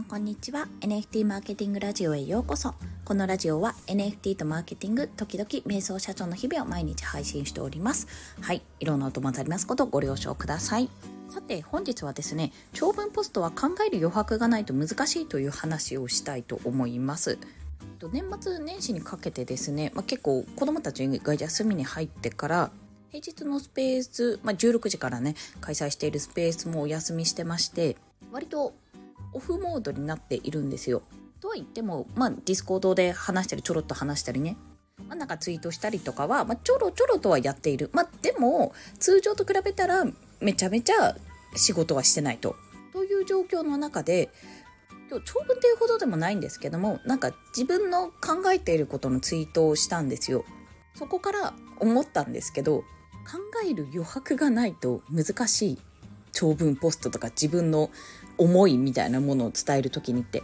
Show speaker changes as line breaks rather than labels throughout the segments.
んこんにちは。NFT マーケティングラジオへようこそ。このラジオは NFT とマーケティング時々瞑想社長の日々を毎日配信しております。はい。いろんな音混ざりますことご了承ください。さて本日はですね長文ポストは考える余白がないと難しいという話をしたいと思います。年末年始にかけてですね、まあ、結構子どもたちが休みに入ってから平日のスペース、まあ、16時からね開催しているスペースもお休みしてまして割とオフモードになっているんですよ。とは言っても、まあ、 Discord で話したりちょろっと話したりね、まあ、なんかツイートしたりとかは、まあ、ちょろちょろとはやっている。まあ、でも通常と比べたらめちゃめちゃ仕事はしてないと。という状況の中で今日長文っていうほどでもないんですけどもなんか自分の考えていることのツイートをしたんですよ。そこから思ったんですけど考える余白がないと難しい長文ポストとか自分の思いみたいなものを伝える時にって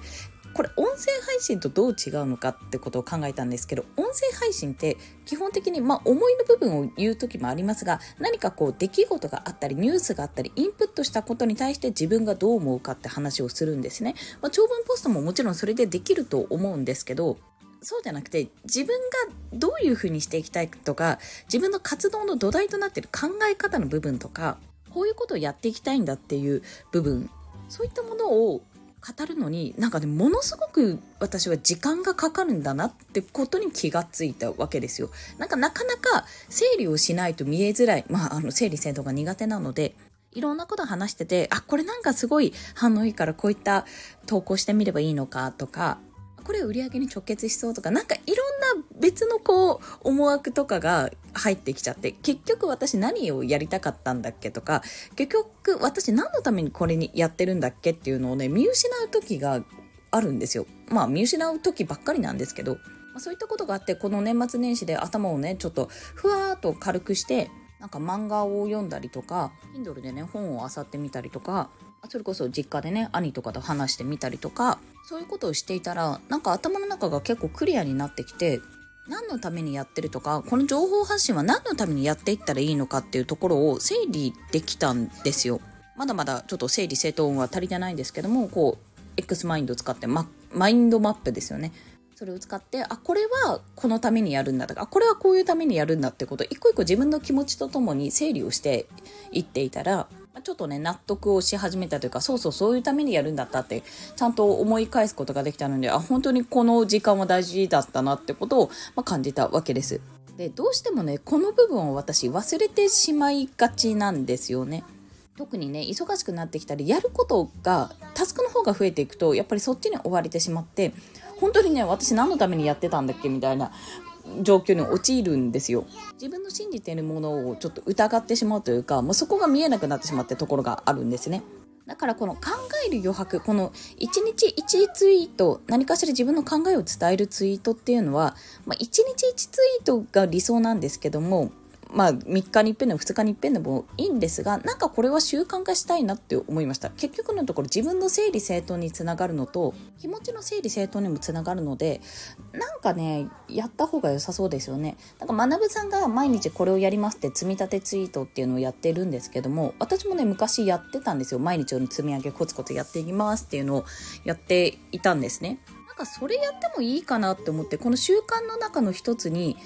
これ音声配信とどう違うのかってことを考えたんですけど音声配信って基本的にまあ思いの部分を言う時もありますが何かこう出来事があったりニュースがあったりインプットしたことに対して自分がどう思うかって話をするんですね、まあ、長文ポストももちろんそれでできると思うんですけどそうじゃなくて自分がどういうふうにしていきたいとか自分の活動の土台となっている考え方の部分とかこういうことをやっていきたいんだっていう部分そういったものを語るのになんかねものすごく私は時間がかかるんだなってことに気がついたわけですよ。なんかなかなか整理をしないと見えづらい、まあ、あの整理整頓が苦手なのでいろんなこと話しててあこれなんかすごい反応いいからこういった投稿してみればいいのかとかこれ売り上げに直結しそうとかなんかいろんな別のこう思惑とかが入ってきちゃって結局私何をやりたかったんだっけとか結局私何のためにこれにやってるんだっけっていうのをね見失う時があるんですよ。まあ見失う時ばっかりなんですけど、まあ、そういったことがあってこの年末年始で頭をねちょっとふわーっと軽くしてなんか漫画を読んだりとか Kindle でね本を漁ってみたりとかそれこそ実家でね兄とかと話してみたりとかそういうことをしていたらなんか頭の中が結構クリアになってきて何のためにやってるとかこの情報発信は何のためにやっていったらいいのかっていうところを整理できたんですよ。まだまだちょっと整理整頓は足りてないんですけどもこう X マインドを使ってママインドマップですよね。それを使ってあこれはこのためにやるんだとかあこれはこういうためにやるんだってこと一個一個自分の気持ちとともに整理をしていっていたらちょっとね納得をし始めたというかそうそうそういうためにやるんだったってちゃんと思い返すことができたのであ本当にこの時間は大事だったなってことを、まあ、感じたわけです。でどうしてもねこの部分を私忘れてしまいがちなんですよね。特にね忙しくなってきたりやることがタスクの方が増えていくとやっぱりそっちに追われてしまって本当にね私何のためにやってたんだっけみたいな状況に陥るんですよ。自分の信じているものをちょっと疑ってしまうというかもうそこが見えなくなってしまってところがあるんですね。だからこの考える余白この1日1ツイート何かしら自分の考えを伝えるツイートっていうのは、まあ、1日1ツイートが理想なんですけどもまあ、3日に一遍でも2日に一遍でもいいんですがなんかこれは習慣化したいなって思いました。結局のところ自分の整理整頓につながるのと気持ちの整理整頓にもつながるのでなんかねやった方が良さそうですよね。なんか学さんが毎日これをやりますって積み立てツイートっていうのをやってるんですけども私もね昔やってたんですよ。毎日の積み上げコツコツやっていきますっていうのをやっていたんですね。なんかそれやってもいいかなって思ってこの習慣の中の一つに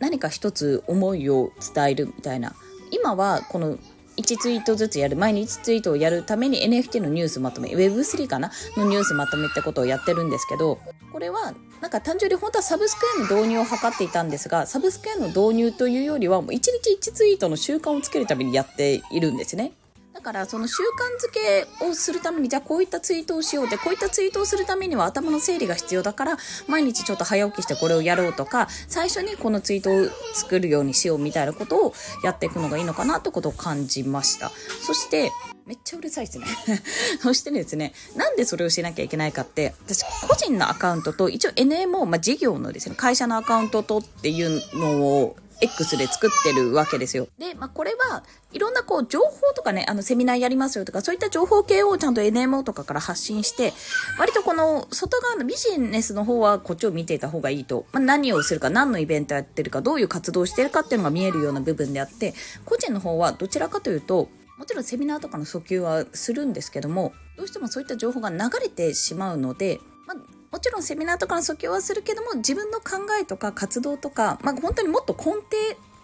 何か一つ思いを伝えるみたいな今はこの1ツイートずつやる毎日ツイートをやるために NFT のニュースまとめ Web3 かな？のニュースまとめってことをやってるんですけどこれはなんか単純に本当はサブスクへの導入を図っていたんですがサブスクへの導入というよりはもう1日1ツイートの習慣をつけるためにやっているんですね。だからその習慣づけをするためにじゃあこういったツイートをしようでこういったツイートをするためには頭の整理が必要だから毎日ちょっと早起きしてこれをやろうとか最初にこのツイートを作るようにしようみたいなことをやっていくのがいいのかなってことを感じました。そしてめっちゃうるさいですね。そしてですねなんでそれをしなきゃいけないかって私個人のアカウントと一応 NMO、まあ、事業のですね会社のアカウントとっていうのを X で作ってるわけですよ。で、まあ、これはいろんなこう情報とかね、あのセミナーやりますよとか、そういった情報系をちゃんと NMO とかから発信して、割とこの外側のビジネスの方はこっちを見ていた方がいいと、まあ、何をするか、何のイベントやってるか、どういう活動してるかっていうのが見えるような部分であって、個人の方はどちらかというと、もちろんセミナーとかの訴求はするんですけどもどうしてもそういった情報が流れてしまうので、まあ、もちろんセミナーとかの訴求はするけども自分の考えとか活動とか、まあ、本当にもっと根底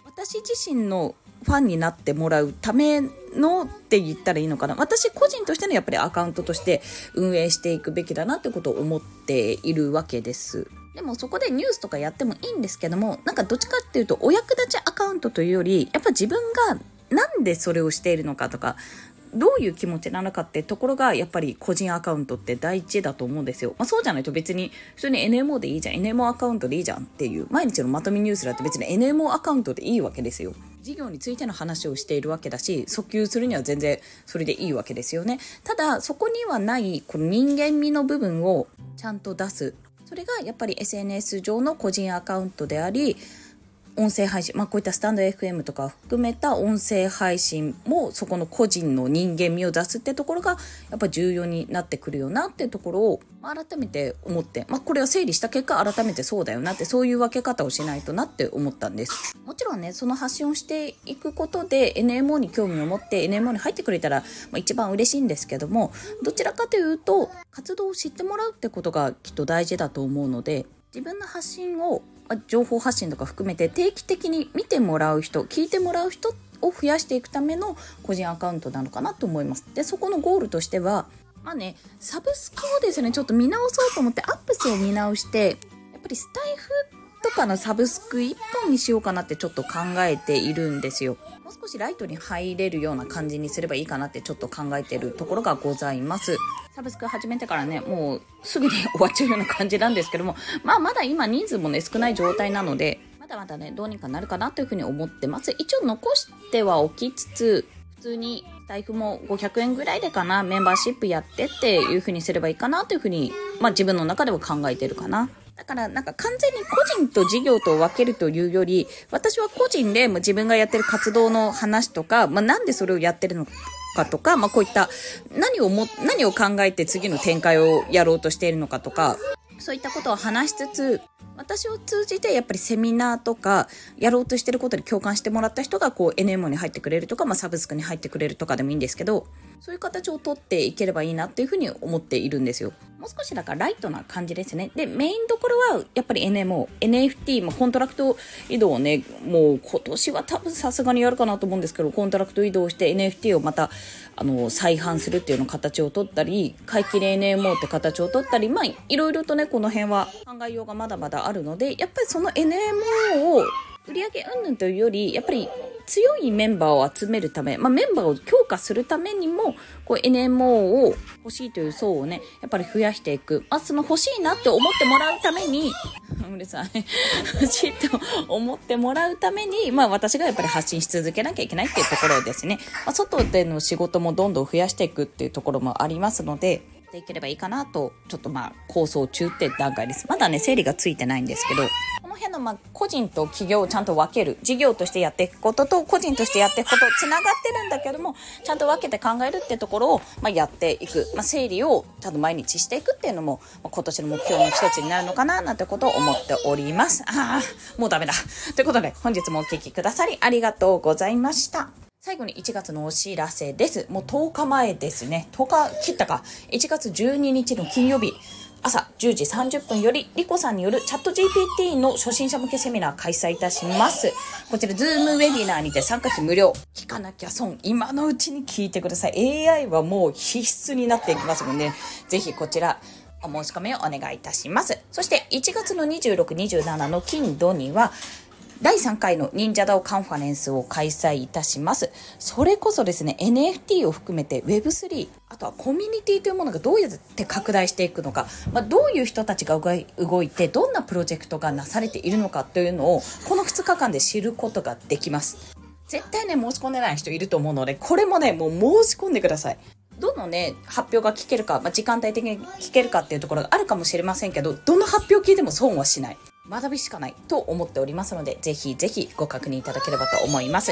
私自身のファンになってもらうためのって言ったらいいのかな私個人としてのやっぱりアカウントとして運営していくべきだなってことを思っているわけです。でもそこでニュースとかやってもいいんですけどもなんかどっちかっていうとお役立ちアカウントというよりやっぱ自分がなんでそれをしているのかとかどういう気持ちなのかってところがやっぱり個人アカウントって大事だと思うんですよ。まあ、そうじゃないと別に普通に NMO でいいじゃん NMO アカウントでいいじゃんっていう毎日のまとめニュースだって別に NMO アカウントでいいわけですよ。事業についての話をしているわけだし訴求するには全然それでいいわけですよね。ただそこにはないこの人間味の部分をちゃんと出すそれがやっぱり SNS 上の個人アカウントであり音声配信、まあ、こういったスタンド FM とか含めた音声配信もそこの個人の人間味を出すってところがやっぱ重要になってくるよなっていうところを、まあ、改めて思って、まあ、これは整理した結果改めてそうだよなってそういう分け方をしないとなって思ったんです。もちろんねその発信をしていくことで NMO に興味を持って NMO に入ってくれたら、まあ、一番嬉しいんですけどもどちらかというと活動を知ってもらうってことがきっと大事だと思うので自分の発信を情報発信とか含めて定期的に見てもらう人聞いてもらう人を増やしていくための個人アカウントなのかなと思います。でそこのゴールとしてはまあねサブスクをですねちょっと見直そうと思ってアップスを見直してやっぱりスタイフとかのサブスク1本にしようかなってちょっと考えているんですよ。もう少しライトに入れるような感じにすればいいかなってちょっと考えてるところがございます。サブスク始めてからね、もうすぐに終わっちゃうような感じなんですけども、まあまだ今人数もね少ない状態なので、まだまだね、どうにかなるかなというふうに思ってます。一応残してはおきつつ、普通に財布も500円ぐらいでかな、メンバーシップやってっていうふうにすればいいかなというふうに、まあ自分の中では考えてるかな。だからなんか完全に個人と事業と分けるというより、私は個人でも自分がやってる活動の話とか、まあ、なんでそれをやってるのかとか、まあ、こういった何をも、何を考えて次の展開をやろうとしているのかとか、そういったことを話しつつ、私を通じてやっぱりセミナーとかやろうとしてることに共感してもらった人がこう NMO に入ってくれるとか、まあ、サブスクに入ってくれるとかでもいいんですけどそういう形をとっていければいいなっていうふうに思っているんですよ。もう少しだからライトな感じですね。で、メインどころはやっぱり NMO、NFT、まあ、コントラクト移動をね、もう今年は多分さすがにやるかなと思うんですけど、コントラクト移動して NFT をまた、あの、再販するっていうの形をとったり、買い切り NMO って形をとったり、まあ、いろいろとね、この辺は考えようがまだまだあるので、やっぱりその NMO を売り上げ云々というより、やっぱり強いメンバーを集めるため、まあ、メンバーを強化するためにも、こう NMO を欲しいという層をね、やっぱり増やしていく。まあ、その欲しいなって思ってもらうために、うるさい。欲しいと思ってもらうために、まあ私がやっぱり発信し続けなきゃいけないっていうところですね。まあ、外での仕事もどんどん増やしていくっていうところもありますので、ていければいいかなと、ちょっとまあ構想中って段階です。まだね、整理がついてないんですけど、この辺のまあ個人と企業をちゃんと分ける、事業としてやっていくことと個人としてやっていくこと、つながってるんだけども、ちゃんと分けて考えるってところをまあやっていく、まあ整理をちゃんと毎日していくっていうのも、ま、今年の目標の一つになるのかななんてことを思っております。ああ、もうダメだ。ということで、本日もお聴きくださりありがとうございました。最後に1月のお知らせです。もう10日前ですね。10日切ったか。1月12日の金曜日。朝10時30分より、リコさんによるチャット GPT の初心者向けセミナー開催いたします。こちら、ズームウェビナーにて参加費無料。聞かなきゃ損。今のうちに聞いてください。AI はもう必須になっていきますので、ね、ぜひこちら、お申し込みをお願いいたします。そして、1月の26、27の金土には、第3回の忍者ダオカンファレンスを開催いたします。それこそですね、NFT を含めて Web3、あとはコミュニティというものがどうやって拡大していくのか、まあ、どういう人たちが動いて、どんなプロジェクトがなされているのかというのを、この2日間で知ることができます。絶対ね、申し込んでない人いると思うので、これもね、もう申し込んでください。どのね、発表が聞けるか、まあ、時間帯的に聞けるかっていうところがあるかもしれませんけど、どの発表を聞いても損はしない。学びしかないと思っておりますので、ぜひぜひご確認いただければと思います。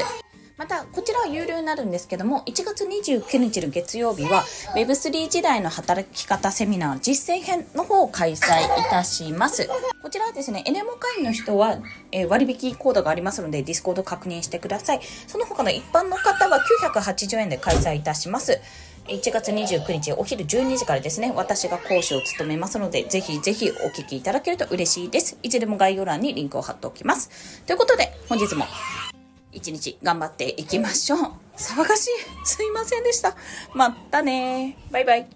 また、こちらは有料になるんですけども、1月29日の月曜日は Web3 時代の働き方セミナー実践編の方を開催いたします。こちらはですね、NMO 会員の人は、え、割引コードがありますので、 Discord 確認してください。その他の一般の方は980円で開催いたします。1月29日お昼12時からですね、私が講師を務めますので、ぜひぜひお聞きいただけると嬉しいです。いずれも概要欄にリンクを貼っておきます。ということで、本日も一日頑張っていきましょう。騒がしい。すいませんでした。またねバイバイ。